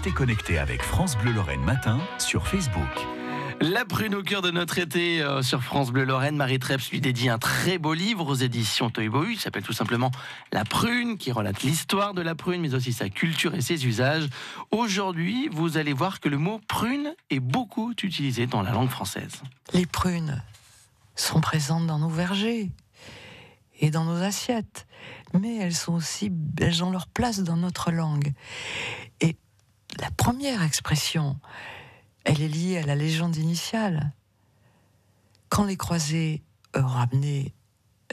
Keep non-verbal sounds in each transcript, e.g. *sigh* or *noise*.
Restez connectés avec France Bleu Lorraine Matin sur Facebook. La prune au cœur de notre été euh, sur France Bleu Lorraine. Marie Treps lui dédie un très beau livre aux éditions Toybohu. Il s'appelle tout simplement La prune, qui relate l'histoire de la prune, mais aussi sa culture et ses usages. Aujourd'hui, vous allez voir que le mot prune est beaucoup utilisé dans la langue française. Les prunes sont présentes dans nos vergers et dans nos assiettes, mais elles sont aussi, elles ont leur place dans notre langue. Et la première expression, elle est liée à la légende initiale. Quand les croisés ont ramené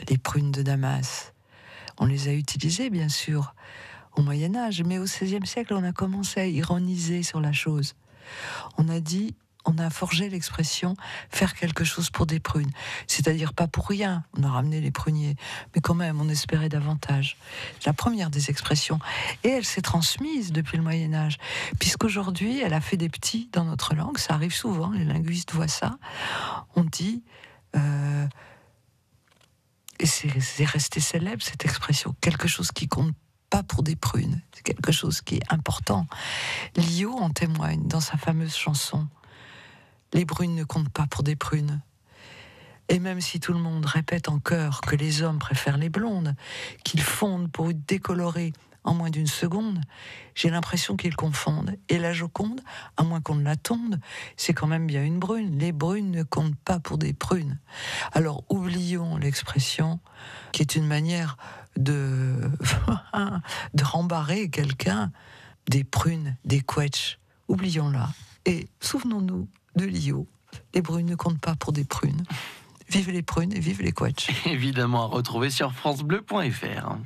les prunes de Damas, on les a utilisées, bien sûr, au Moyen Âge, mais au XVIe siècle, on a commencé à ironiser sur la chose. On a dit on a forgé l'expression faire quelque chose pour des prunes. C'est-à-dire pas pour rien, on a ramené les pruniers, mais quand même, on espérait davantage. La première des expressions. Et elle s'est transmise depuis le Moyen Âge, puisqu'aujourd'hui, elle a fait des petits dans notre langue, ça arrive souvent, les linguistes voient ça. On dit... Euh, et c'est resté célèbre cette expression, quelque chose qui compte pas pour des prunes, c'est quelque chose qui est important. Lio en témoigne dans sa fameuse chanson les brunes ne comptent pas pour des prunes. Et même si tout le monde répète en chœur que les hommes préfèrent les blondes, qu'ils fondent pour décolorer en moins d'une seconde, j'ai l'impression qu'ils confondent. Et la Joconde, à moins qu'on ne la tonde, c'est quand même bien une brune. Les brunes ne comptent pas pour des prunes. Alors oublions l'expression qui est une manière de, *laughs* de rembarrer quelqu'un des prunes, des quetches. Oublions-la. Et souvenons-nous de Lio. Les brunes ne comptent pas pour des prunes. Vive les prunes et vive les quetchs. *laughs* Évidemment à retrouver sur francebleu.fr.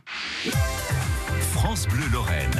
France Bleu Lorraine.